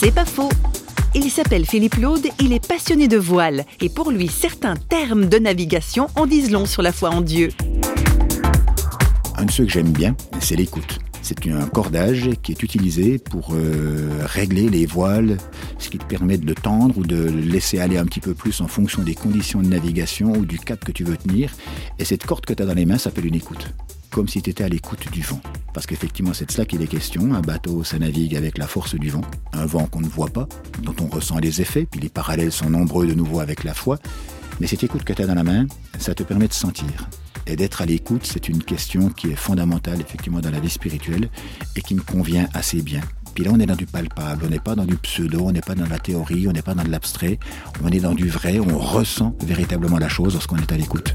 C'est pas faux. Il s'appelle Philippe Laude, il est passionné de voile et pour lui, certains termes de navigation en disent long sur la foi en Dieu. Un de ceux que j'aime bien, c'est l'écoute. C'est un cordage qui est utilisé pour euh, régler les voiles, ce qui te permet de tendre ou de laisser aller un petit peu plus en fonction des conditions de navigation ou du cap que tu veux tenir. Et cette corde que tu as dans les mains s'appelle une écoute comme si tu étais à l'écoute du vent. Parce qu'effectivement, c'est de cela qu'il est question. Un bateau, ça navigue avec la force du vent. Un vent qu'on ne voit pas, dont on ressent les effets, puis les parallèles sont nombreux de nouveau avec la foi. Mais cette écoute que tu as dans la main, ça te permet de sentir. Et d'être à l'écoute, c'est une question qui est fondamentale effectivement dans la vie spirituelle et qui me convient assez bien. Puis là, on est dans du palpable, on n'est pas dans du pseudo, on n'est pas dans la théorie, on n'est pas dans l'abstrait, on est dans du vrai, on ressent véritablement la chose lorsqu'on est à l'écoute.